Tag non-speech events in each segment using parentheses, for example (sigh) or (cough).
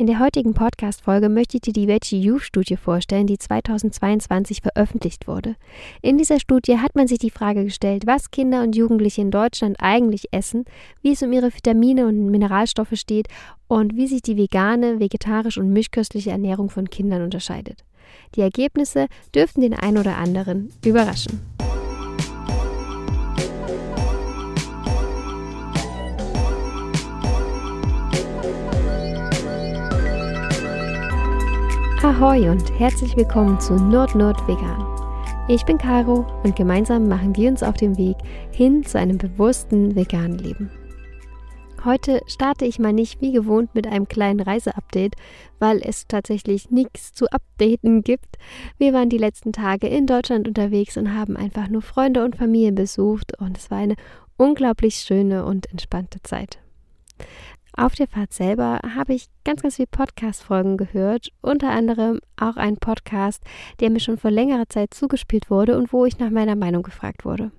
In der heutigen Podcast-Folge möchte ich dir die Veggie Youth Studie vorstellen, die 2022 veröffentlicht wurde. In dieser Studie hat man sich die Frage gestellt, was Kinder und Jugendliche in Deutschland eigentlich essen, wie es um ihre Vitamine und Mineralstoffe steht und wie sich die vegane, vegetarische und mischköstliche Ernährung von Kindern unterscheidet. Die Ergebnisse dürften den einen oder anderen überraschen. Ahoi und herzlich willkommen zu Nord Nord Vegan. Ich bin Caro und gemeinsam machen wir uns auf den Weg hin zu einem bewussten veganen Leben. Heute starte ich mal nicht wie gewohnt mit einem kleinen Reiseupdate, weil es tatsächlich nichts zu updaten gibt. Wir waren die letzten Tage in Deutschland unterwegs und haben einfach nur Freunde und Familie besucht und es war eine unglaublich schöne und entspannte Zeit. Auf der Fahrt selber habe ich ganz, ganz viele Podcast-Folgen gehört, unter anderem auch einen Podcast, der mir schon vor längerer Zeit zugespielt wurde und wo ich nach meiner Meinung gefragt wurde.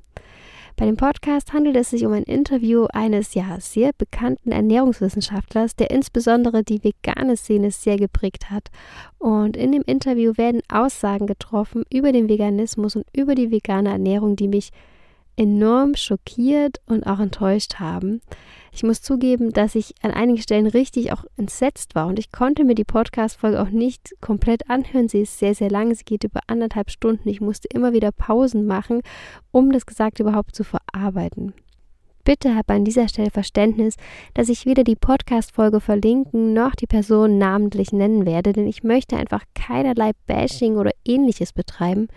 Bei dem Podcast handelt es sich um ein Interview eines ja sehr bekannten Ernährungswissenschaftlers, der insbesondere die vegane Szene sehr geprägt hat. Und in dem Interview werden Aussagen getroffen über den Veganismus und über die vegane Ernährung, die mich enorm schockiert und auch enttäuscht haben. Ich muss zugeben, dass ich an einigen Stellen richtig auch entsetzt war und ich konnte mir die Podcast-Folge auch nicht komplett anhören. Sie ist sehr, sehr lang. Sie geht über anderthalb Stunden. Ich musste immer wieder Pausen machen, um das Gesagte überhaupt zu verarbeiten. Bitte habe an dieser Stelle Verständnis, dass ich weder die Podcast-Folge verlinken noch die Person namentlich nennen werde, denn ich möchte einfach keinerlei Bashing oder ähnliches betreiben.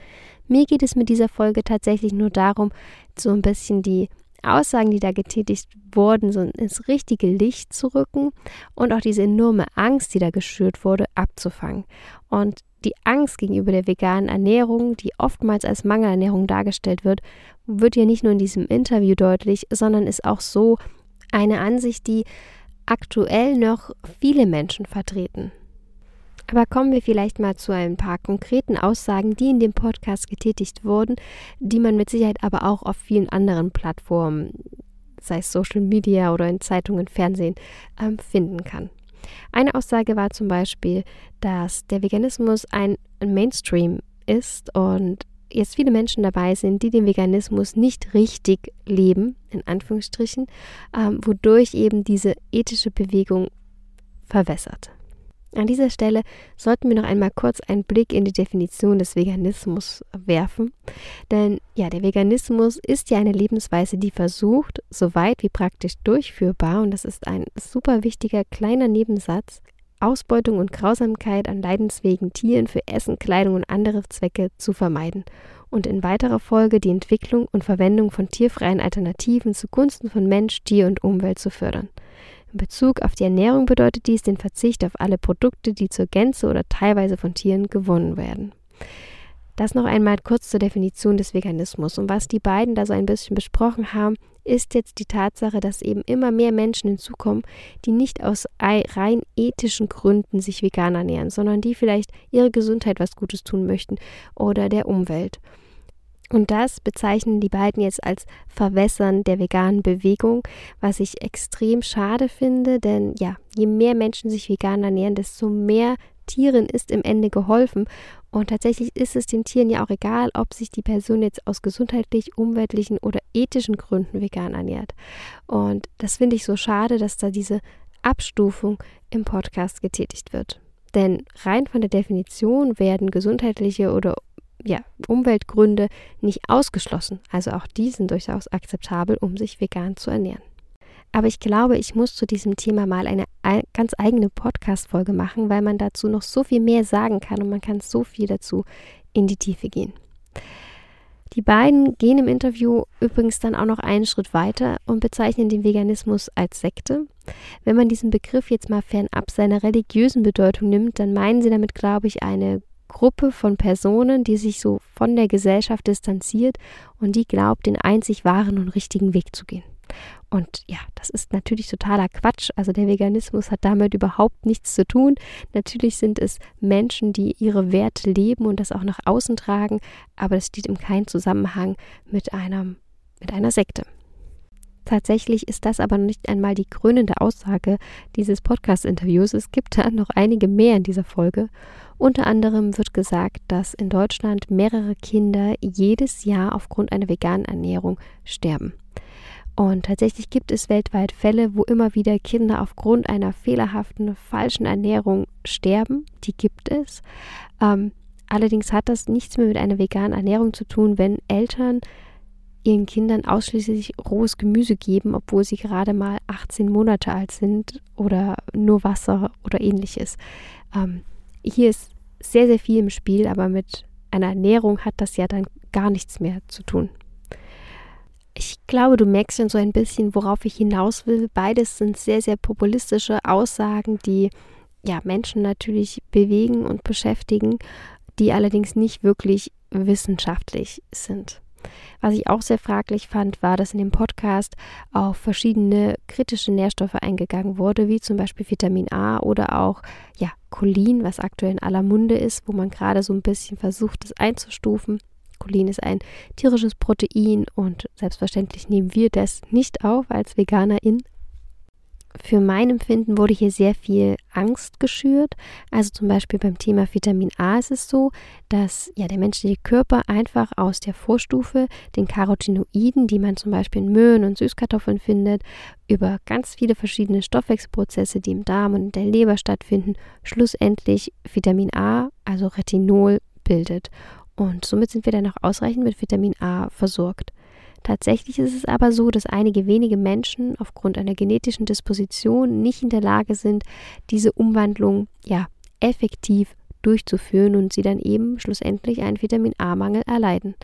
Mir geht es mit dieser Folge tatsächlich nur darum, so ein bisschen die Aussagen, die da getätigt wurden, so ins richtige Licht zu rücken und auch diese enorme Angst, die da geschürt wurde, abzufangen. Und die Angst gegenüber der veganen Ernährung, die oftmals als Mangelernährung dargestellt wird, wird ja nicht nur in diesem Interview deutlich, sondern ist auch so eine Ansicht, die aktuell noch viele Menschen vertreten. Aber kommen wir vielleicht mal zu ein paar konkreten Aussagen, die in dem Podcast getätigt wurden, die man mit Sicherheit aber auch auf vielen anderen Plattformen, sei es Social Media oder in Zeitungen, Fernsehen, ähm, finden kann. Eine Aussage war zum Beispiel, dass der Veganismus ein Mainstream ist und jetzt viele Menschen dabei sind, die den Veganismus nicht richtig leben, in Anführungsstrichen, ähm, wodurch eben diese ethische Bewegung verwässert. An dieser Stelle sollten wir noch einmal kurz einen Blick in die Definition des Veganismus werfen. Denn ja, der Veganismus ist ja eine Lebensweise, die versucht, so weit wie praktisch durchführbar, und das ist ein super wichtiger kleiner Nebensatz, Ausbeutung und Grausamkeit an leidensfähigen Tieren für Essen, Kleidung und andere Zwecke zu vermeiden und in weiterer Folge die Entwicklung und Verwendung von tierfreien Alternativen zugunsten von Mensch, Tier und Umwelt zu fördern. In Bezug auf die Ernährung bedeutet dies den Verzicht auf alle Produkte, die zur Gänze oder teilweise von Tieren gewonnen werden. Das noch einmal kurz zur Definition des Veganismus. Und was die beiden da so ein bisschen besprochen haben, ist jetzt die Tatsache, dass eben immer mehr Menschen hinzukommen, die nicht aus rein ethischen Gründen sich vegan ernähren, sondern die vielleicht ihre Gesundheit was Gutes tun möchten oder der Umwelt. Und das bezeichnen die beiden jetzt als Verwässern der veganen Bewegung, was ich extrem schade finde, denn ja, je mehr Menschen sich vegan ernähren, desto mehr Tieren ist im Ende geholfen. Und tatsächlich ist es den Tieren ja auch egal, ob sich die Person jetzt aus gesundheitlich, umweltlichen oder ethischen Gründen vegan ernährt. Und das finde ich so schade, dass da diese Abstufung im Podcast getätigt wird. Denn rein von der Definition werden gesundheitliche oder ja, Umweltgründe nicht ausgeschlossen. Also auch die sind durchaus akzeptabel, um sich vegan zu ernähren. Aber ich glaube, ich muss zu diesem Thema mal eine ganz eigene Podcast-Folge machen, weil man dazu noch so viel mehr sagen kann und man kann so viel dazu in die Tiefe gehen. Die beiden gehen im Interview übrigens dann auch noch einen Schritt weiter und bezeichnen den Veganismus als Sekte. Wenn man diesen Begriff jetzt mal fernab seiner religiösen Bedeutung nimmt, dann meinen sie damit, glaube ich, eine Gruppe von Personen, die sich so von der Gesellschaft distanziert und die glaubt, den einzig wahren und richtigen Weg zu gehen. Und ja, das ist natürlich totaler Quatsch. Also der Veganismus hat damit überhaupt nichts zu tun. Natürlich sind es Menschen, die ihre Werte leben und das auch nach außen tragen, aber das steht im keinen Zusammenhang mit einem mit einer Sekte. Tatsächlich ist das aber nicht einmal die krönende Aussage dieses Podcast-Interviews. Es gibt da noch einige mehr in dieser Folge. Unter anderem wird gesagt, dass in Deutschland mehrere Kinder jedes Jahr aufgrund einer veganen Ernährung sterben. Und tatsächlich gibt es weltweit Fälle, wo immer wieder Kinder aufgrund einer fehlerhaften, falschen Ernährung sterben. Die gibt es. Ähm, allerdings hat das nichts mehr mit einer veganen Ernährung zu tun, wenn Eltern ihren Kindern ausschließlich rohes Gemüse geben, obwohl sie gerade mal 18 Monate alt sind oder nur Wasser oder ähnliches. Ähm, hier ist sehr, sehr viel im Spiel, aber mit einer Ernährung hat das ja dann gar nichts mehr zu tun. Ich glaube, du merkst schon so ein bisschen, worauf ich hinaus will. Beides sind sehr, sehr populistische Aussagen, die ja Menschen natürlich bewegen und beschäftigen, die allerdings nicht wirklich wissenschaftlich sind. Was ich auch sehr fraglich fand, war, dass in dem Podcast auf verschiedene kritische Nährstoffe eingegangen wurde, wie zum Beispiel Vitamin A oder auch ja, Cholin, was aktuell in aller Munde ist, wo man gerade so ein bisschen versucht, es einzustufen. Cholin ist ein tierisches Protein und selbstverständlich nehmen wir das nicht auf als Veganerin, für mein Empfinden wurde hier sehr viel Angst geschürt. Also zum Beispiel beim Thema Vitamin A ist es so, dass ja der menschliche Körper einfach aus der Vorstufe, den Carotinoiden, die man zum Beispiel in Möhren und Süßkartoffeln findet, über ganz viele verschiedene Stoffwechselprozesse, die im Darm und in der Leber stattfinden, schlussendlich Vitamin A, also Retinol, bildet. Und somit sind wir dann auch ausreichend mit Vitamin A versorgt. Tatsächlich ist es aber so, dass einige wenige Menschen aufgrund einer genetischen Disposition nicht in der Lage sind, diese Umwandlung ja effektiv durchzuführen und sie dann eben schlussendlich einen Vitamin A-Mangel erleiden.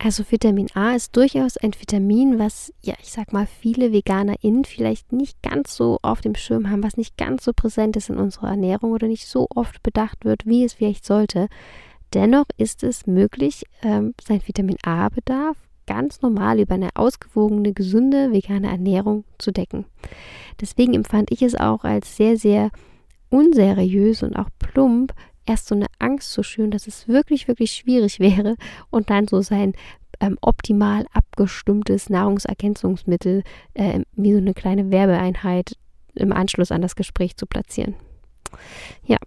Also Vitamin A ist durchaus ein Vitamin, was, ja, ich sag mal, viele VeganerInnen vielleicht nicht ganz so auf dem Schirm haben, was nicht ganz so präsent ist in unserer Ernährung oder nicht so oft bedacht wird, wie es vielleicht sollte. Dennoch ist es möglich, ähm, sein Vitamin A-Bedarf ganz normal über eine ausgewogene, gesunde, vegane Ernährung zu decken. Deswegen empfand ich es auch als sehr, sehr unseriös und auch plump, erst so eine Angst zu schüren, dass es wirklich, wirklich schwierig (laughs) wäre und dann so sein ähm, optimal abgestimmtes Nahrungsergänzungsmittel äh, wie so eine kleine Werbeeinheit im Anschluss an das Gespräch zu platzieren. Ja,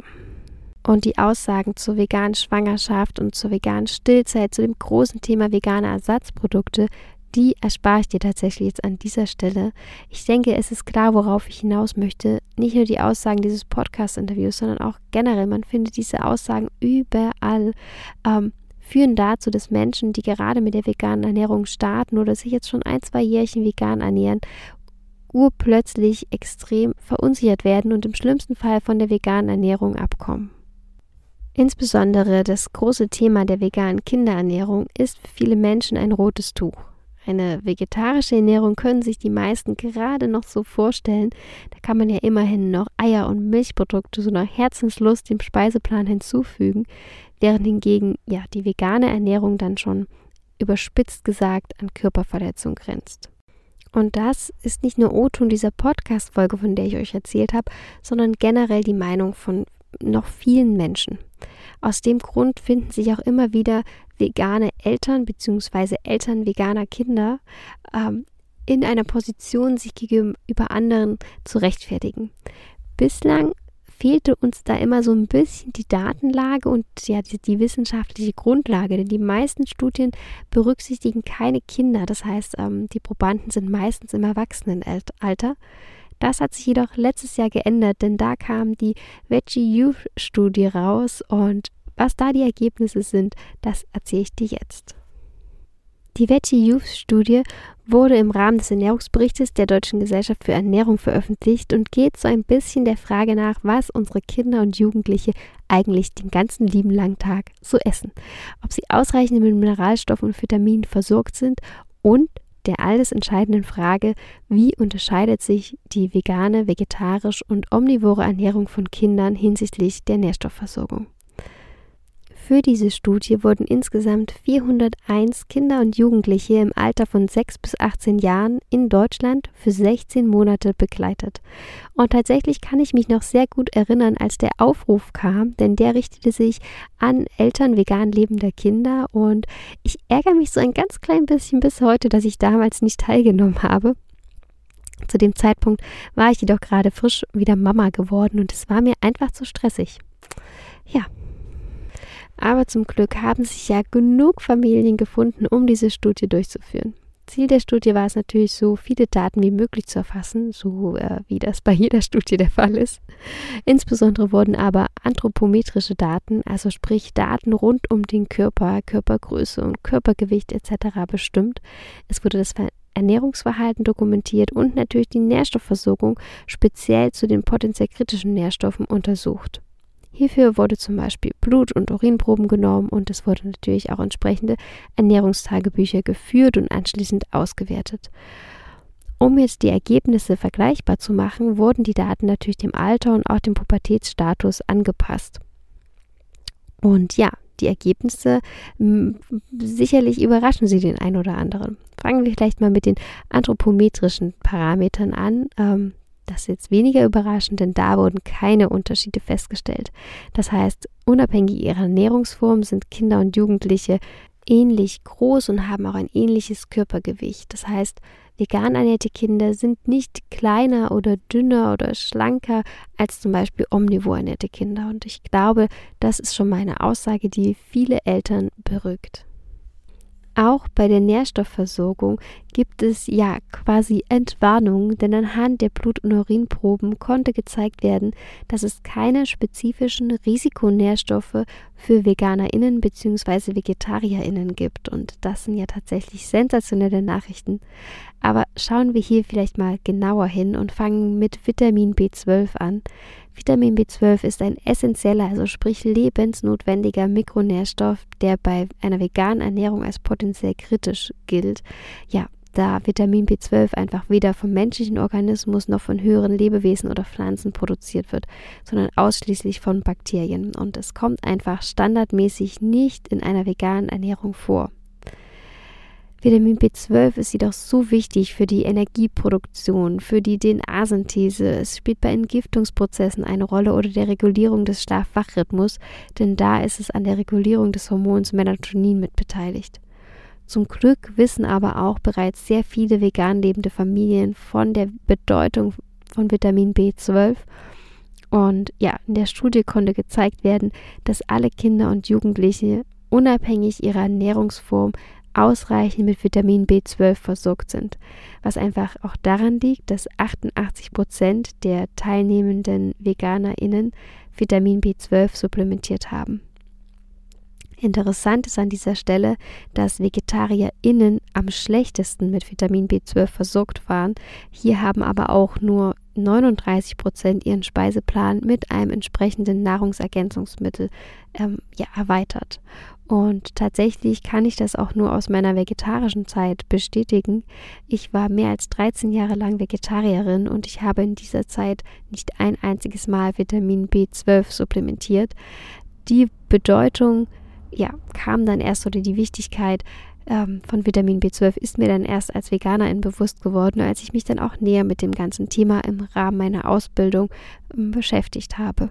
und die Aussagen zur veganen Schwangerschaft und zur veganen Stillzeit, zu dem großen Thema vegane Ersatzprodukte, die erspare ich dir tatsächlich jetzt an dieser Stelle. Ich denke, es ist klar, worauf ich hinaus möchte. Nicht nur die Aussagen dieses Podcast-Interviews, sondern auch generell. Man findet diese Aussagen überall. Ähm, führen dazu, dass Menschen, die gerade mit der veganen Ernährung starten oder sich jetzt schon ein, zwei Jährchen vegan ernähren, urplötzlich extrem verunsichert werden und im schlimmsten Fall von der veganen Ernährung abkommen. Insbesondere das große Thema der veganen Kinderernährung ist für viele Menschen ein rotes Tuch. Eine vegetarische Ernährung können sich die meisten gerade noch so vorstellen. Da kann man ja immerhin noch Eier und Milchprodukte so nach Herzenslust dem Speiseplan hinzufügen, während hingegen ja die vegane Ernährung dann schon überspitzt gesagt an Körperverletzung grenzt. Und das ist nicht nur O-Ton dieser Podcast-Folge, von der ich euch erzählt habe, sondern generell die Meinung von noch vielen Menschen. Aus dem Grund finden sich auch immer wieder vegane Eltern bzw. Eltern veganer Kinder ähm, in einer Position, sich gegenüber anderen zu rechtfertigen. Bislang fehlte uns da immer so ein bisschen die Datenlage und ja, die, die, wissenschaftliche Grundlage, denn die meisten Studien berücksichtigen keine Kinder. Das heißt, ähm, die Probanden sind meistens im Erwachsenenalter. Das hat sich jedoch letztes Jahr geändert, denn da kam die Veggie Youth Studie raus und was da die Ergebnisse sind, das erzähle ich dir jetzt. Die Veggie Youth Studie wurde im Rahmen des Ernährungsberichtes der Deutschen Gesellschaft für Ernährung veröffentlicht und geht so ein bisschen der Frage nach, was unsere Kinder und Jugendliche eigentlich den ganzen lieben langen Tag so essen. Ob sie ausreichend mit Mineralstoffen und Vitaminen versorgt sind und der alles entscheidenden Frage, wie unterscheidet sich die vegane, vegetarisch und omnivore Ernährung von Kindern hinsichtlich der Nährstoffversorgung. Für diese Studie wurden insgesamt 401 Kinder und Jugendliche im Alter von 6 bis 18 Jahren in Deutschland für 16 Monate begleitet. Und tatsächlich kann ich mich noch sehr gut erinnern, als der Aufruf kam, denn der richtete sich an Eltern vegan lebender Kinder und ich ärgere mich so ein ganz klein bisschen bis heute, dass ich damals nicht teilgenommen habe. Zu dem Zeitpunkt war ich jedoch gerade frisch wieder Mama geworden und es war mir einfach zu stressig. Ja, aber zum Glück haben sich ja genug Familien gefunden, um diese Studie durchzuführen. Ziel der Studie war es natürlich, so viele Daten wie möglich zu erfassen, so äh, wie das bei jeder Studie der Fall ist. Insbesondere wurden aber anthropometrische Daten, also sprich Daten rund um den Körper, Körpergröße und Körpergewicht etc. bestimmt. Es wurde das Ernährungsverhalten dokumentiert und natürlich die Nährstoffversorgung speziell zu den potenziell kritischen Nährstoffen untersucht. Hierfür wurde zum Beispiel Blut- und Urinproben genommen und es wurden natürlich auch entsprechende Ernährungstagebücher geführt und anschließend ausgewertet. Um jetzt die Ergebnisse vergleichbar zu machen, wurden die Daten natürlich dem Alter und auch dem Pubertätsstatus angepasst. Und ja, die Ergebnisse sicherlich überraschen sie den einen oder anderen. Fangen wir vielleicht mal mit den anthropometrischen Parametern an. Ähm, das ist jetzt weniger überraschend, denn da wurden keine Unterschiede festgestellt. Das heißt, unabhängig ihrer Ernährungsform sind Kinder und Jugendliche ähnlich groß und haben auch ein ähnliches Körpergewicht. Das heißt, vegan ernährte Kinder sind nicht kleiner oder dünner oder schlanker als zum Beispiel omnivor ernährte Kinder. Und ich glaube, das ist schon meine Aussage, die viele Eltern beruhigt. Auch bei der Nährstoffversorgung gibt es ja quasi Entwarnung, denn anhand der Blut- und Urinproben konnte gezeigt werden, dass es keine spezifischen Risikonährstoffe für VeganerInnen bzw. VegetarierInnen gibt. Und das sind ja tatsächlich sensationelle Nachrichten. Aber schauen wir hier vielleicht mal genauer hin und fangen mit Vitamin B12 an. Vitamin B12 ist ein essentieller, also sprich lebensnotwendiger Mikronährstoff, der bei einer veganen Ernährung als potenziell kritisch gilt. Ja, da Vitamin B12 einfach weder vom menschlichen Organismus noch von höheren Lebewesen oder Pflanzen produziert wird, sondern ausschließlich von Bakterien. Und es kommt einfach standardmäßig nicht in einer veganen Ernährung vor. Vitamin B12 ist jedoch so wichtig für die Energieproduktion, für die DNA-Synthese. Es spielt bei Entgiftungsprozessen eine Rolle oder der Regulierung des Schlaf-Wach-Rhythmus, denn da ist es an der Regulierung des Hormons Melatonin mit beteiligt. Zum Glück wissen aber auch bereits sehr viele vegan lebende Familien von der Bedeutung von Vitamin B12 und ja, in der Studie konnte gezeigt werden, dass alle Kinder und Jugendliche unabhängig ihrer Ernährungsform ausreichend mit Vitamin B12 versorgt sind, was einfach auch daran liegt, dass 88 Prozent der teilnehmenden VeganerInnen Vitamin B12 supplementiert haben. Interessant ist an dieser Stelle, dass VegetarierInnen am schlechtesten mit Vitamin B12 versorgt waren. Hier haben aber auch nur 39 Prozent ihren Speiseplan mit einem entsprechenden Nahrungsergänzungsmittel ähm, ja, erweitert. Und tatsächlich kann ich das auch nur aus meiner vegetarischen Zeit bestätigen. Ich war mehr als 13 Jahre lang Vegetarierin und ich habe in dieser Zeit nicht ein einziges Mal Vitamin B12 supplementiert. Die Bedeutung ja, kam dann erst oder die Wichtigkeit ähm, von Vitamin B12 ist mir dann erst als Veganerin bewusst geworden, als ich mich dann auch näher mit dem ganzen Thema im Rahmen meiner Ausbildung ähm, beschäftigt habe.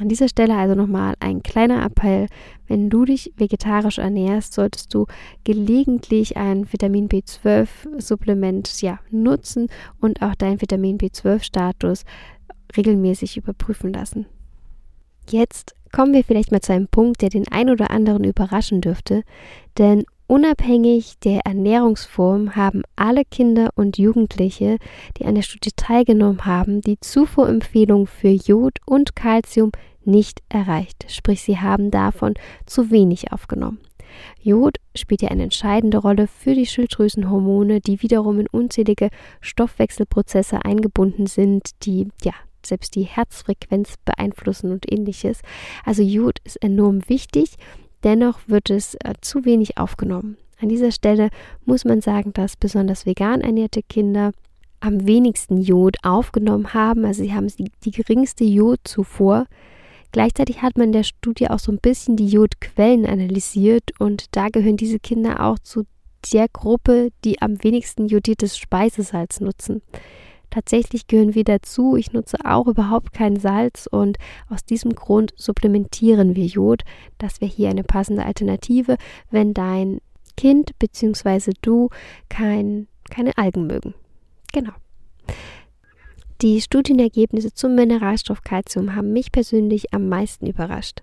An dieser Stelle also nochmal ein kleiner Appell. Wenn du dich vegetarisch ernährst, solltest du gelegentlich ein Vitamin B12-Supplement ja, nutzen und auch deinen Vitamin B12-Status regelmäßig überprüfen lassen. Jetzt kommen wir vielleicht mal zu einem Punkt, der den ein oder anderen überraschen dürfte, denn Unabhängig der Ernährungsform haben alle Kinder und Jugendliche, die an der Studie teilgenommen haben, die Zufuhrempfehlung für Jod und Calcium nicht erreicht, sprich sie haben davon zu wenig aufgenommen. Jod spielt ja eine entscheidende Rolle für die Schilddrüsenhormone, die wiederum in unzählige Stoffwechselprozesse eingebunden sind, die ja selbst die Herzfrequenz beeinflussen und ähnliches. Also Jod ist enorm wichtig Dennoch wird es äh, zu wenig aufgenommen. An dieser Stelle muss man sagen, dass besonders vegan ernährte Kinder am wenigsten Jod aufgenommen haben. Also sie haben die, die geringste Jodzufuhr. Gleichzeitig hat man in der Studie auch so ein bisschen die Jodquellen analysiert und da gehören diese Kinder auch zu der Gruppe, die am wenigsten jodiertes Speisesalz nutzen. Tatsächlich gehören wir dazu. Ich nutze auch überhaupt kein Salz und aus diesem Grund supplementieren wir Jod. Das wäre hier eine passende Alternative, wenn dein Kind bzw. du kein, keine Algen mögen. Genau. Die Studienergebnisse zum Mineralstoff Calcium haben mich persönlich am meisten überrascht.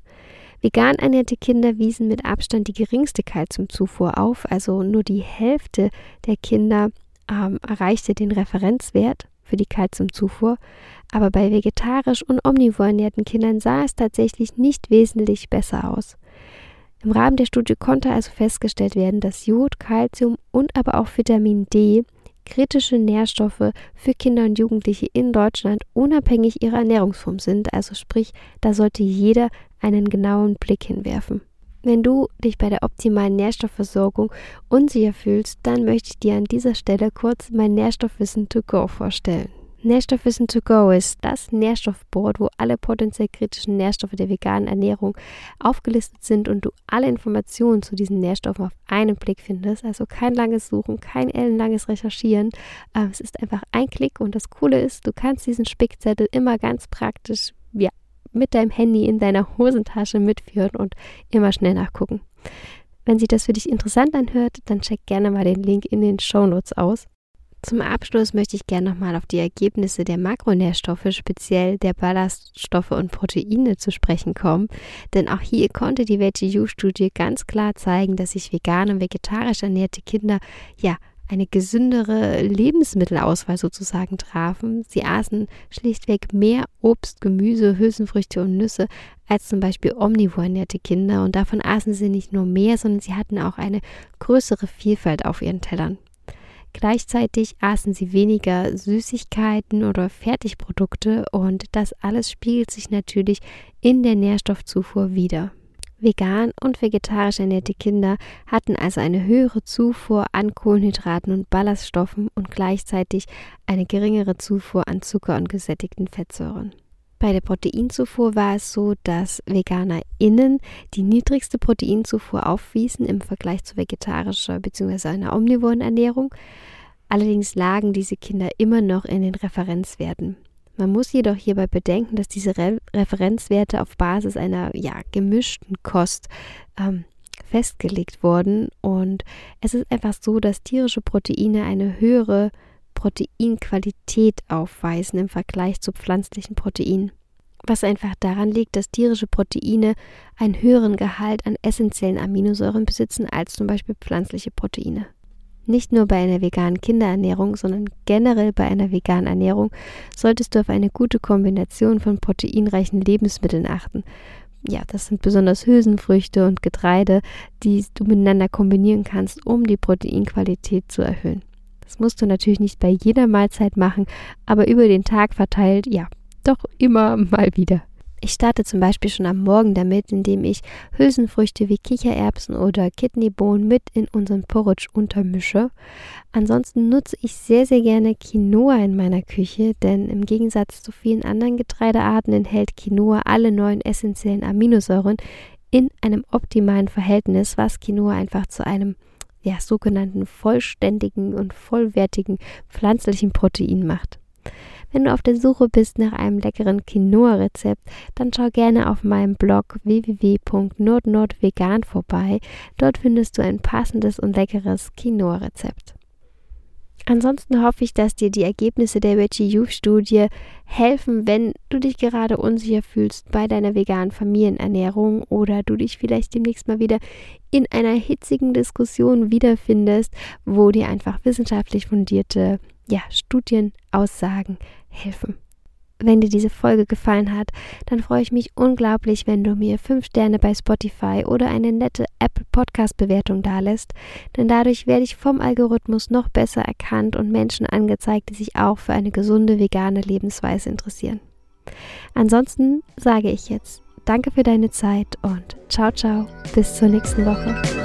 Vegan ernährte Kinder wiesen mit Abstand die geringste Kalziumzufuhr auf, also nur die Hälfte der Kinder ähm, erreichte den Referenzwert für die Kalziumzufuhr, aber bei vegetarisch und omnivor ernährten Kindern sah es tatsächlich nicht wesentlich besser aus. Im Rahmen der Studie konnte also festgestellt werden, dass Jod, Kalzium und aber auch Vitamin D kritische Nährstoffe für Kinder und Jugendliche in Deutschland unabhängig ihrer Ernährungsform sind. Also sprich, da sollte jeder einen genauen Blick hinwerfen. Wenn du dich bei der optimalen Nährstoffversorgung unsicher fühlst, dann möchte ich dir an dieser Stelle kurz mein Nährstoffwissen to go vorstellen. Nährstoffwissen to go ist das Nährstoffboard, wo alle potenziell kritischen Nährstoffe der veganen Ernährung aufgelistet sind und du alle Informationen zu diesen Nährstoffen auf einen Blick findest. Also kein langes Suchen, kein ellenlanges Recherchieren. Ähm, es ist einfach ein Klick und das Coole ist, du kannst diesen Spickzettel immer ganz praktisch ja, mit deinem Handy in deiner Hosentasche mitführen und immer schnell nachgucken. Wenn sich das für dich interessant anhört, dann check gerne mal den Link in den Show Notes aus. Zum Abschluss möchte ich gerne nochmal auf die Ergebnisse der Makronährstoffe, speziell der Ballaststoffe und Proteine zu sprechen kommen, denn auch hier konnte die VGU-Studie ganz klar zeigen, dass sich vegan und vegetarisch ernährte Kinder ja eine gesündere Lebensmittelauswahl sozusagen trafen. Sie aßen schlichtweg mehr Obst, Gemüse, Hülsenfrüchte und Nüsse als zum Beispiel omnivor ernährte Kinder und davon aßen sie nicht nur mehr, sondern sie hatten auch eine größere Vielfalt auf ihren Tellern. Gleichzeitig aßen sie weniger Süßigkeiten oder Fertigprodukte und das alles spiegelt sich natürlich in der Nährstoffzufuhr wieder. Vegan und vegetarisch ernährte Kinder hatten also eine höhere Zufuhr an Kohlenhydraten und Ballaststoffen und gleichzeitig eine geringere Zufuhr an Zucker und gesättigten Fettsäuren. Bei der Proteinzufuhr war es so, dass VeganerInnen die niedrigste Proteinzufuhr aufwiesen im Vergleich zu vegetarischer bzw. einer omnivoren Ernährung. Allerdings lagen diese Kinder immer noch in den Referenzwerten. Man muss jedoch hierbei bedenken, dass diese Re Referenzwerte auf Basis einer ja, gemischten Kost ähm, festgelegt wurden und es ist einfach so, dass tierische Proteine eine höhere Proteinqualität aufweisen im Vergleich zu pflanzlichen Proteinen. Was einfach daran liegt, dass tierische Proteine einen höheren Gehalt an essentiellen Aminosäuren besitzen als zum Beispiel pflanzliche Proteine. Nicht nur bei einer veganen Kinderernährung, sondern generell bei einer veganen Ernährung solltest du auf eine gute Kombination von proteinreichen Lebensmitteln achten. Ja, das sind besonders Hülsenfrüchte und Getreide, die du miteinander kombinieren kannst, um die Proteinqualität zu erhöhen. Das musst du natürlich nicht bei jeder Mahlzeit machen, aber über den Tag verteilt, ja, doch immer mal wieder. Ich starte zum Beispiel schon am Morgen damit, indem ich Hülsenfrüchte wie Kichererbsen oder Kidneybohnen mit in unseren Porridge untermische. Ansonsten nutze ich sehr, sehr gerne Quinoa in meiner Küche, denn im Gegensatz zu vielen anderen Getreidearten enthält Quinoa alle neun essentiellen Aminosäuren in einem optimalen Verhältnis, was Quinoa einfach zu einem ja, sogenannten vollständigen und vollwertigen pflanzlichen Protein macht. Wenn du auf der Suche bist nach einem leckeren Quinoa-Rezept, dann schau gerne auf meinem Blog www.nordnordvegan vorbei. Dort findest du ein passendes und leckeres Quinoa-Rezept. Ansonsten hoffe ich, dass dir die Ergebnisse der Veggie Youth Studie helfen, wenn du dich gerade unsicher fühlst bei deiner veganen Familienernährung oder du dich vielleicht demnächst mal wieder in einer hitzigen Diskussion wiederfindest, wo dir einfach wissenschaftlich fundierte ja, Studienaussagen helfen. Wenn dir diese Folge gefallen hat, dann freue ich mich unglaublich, wenn du mir 5 Sterne bei Spotify oder eine nette Apple Podcast Bewertung dalässt, denn dadurch werde ich vom Algorithmus noch besser erkannt und Menschen angezeigt, die sich auch für eine gesunde vegane Lebensweise interessieren. Ansonsten sage ich jetzt Danke für deine Zeit und ciao ciao, bis zur nächsten Woche.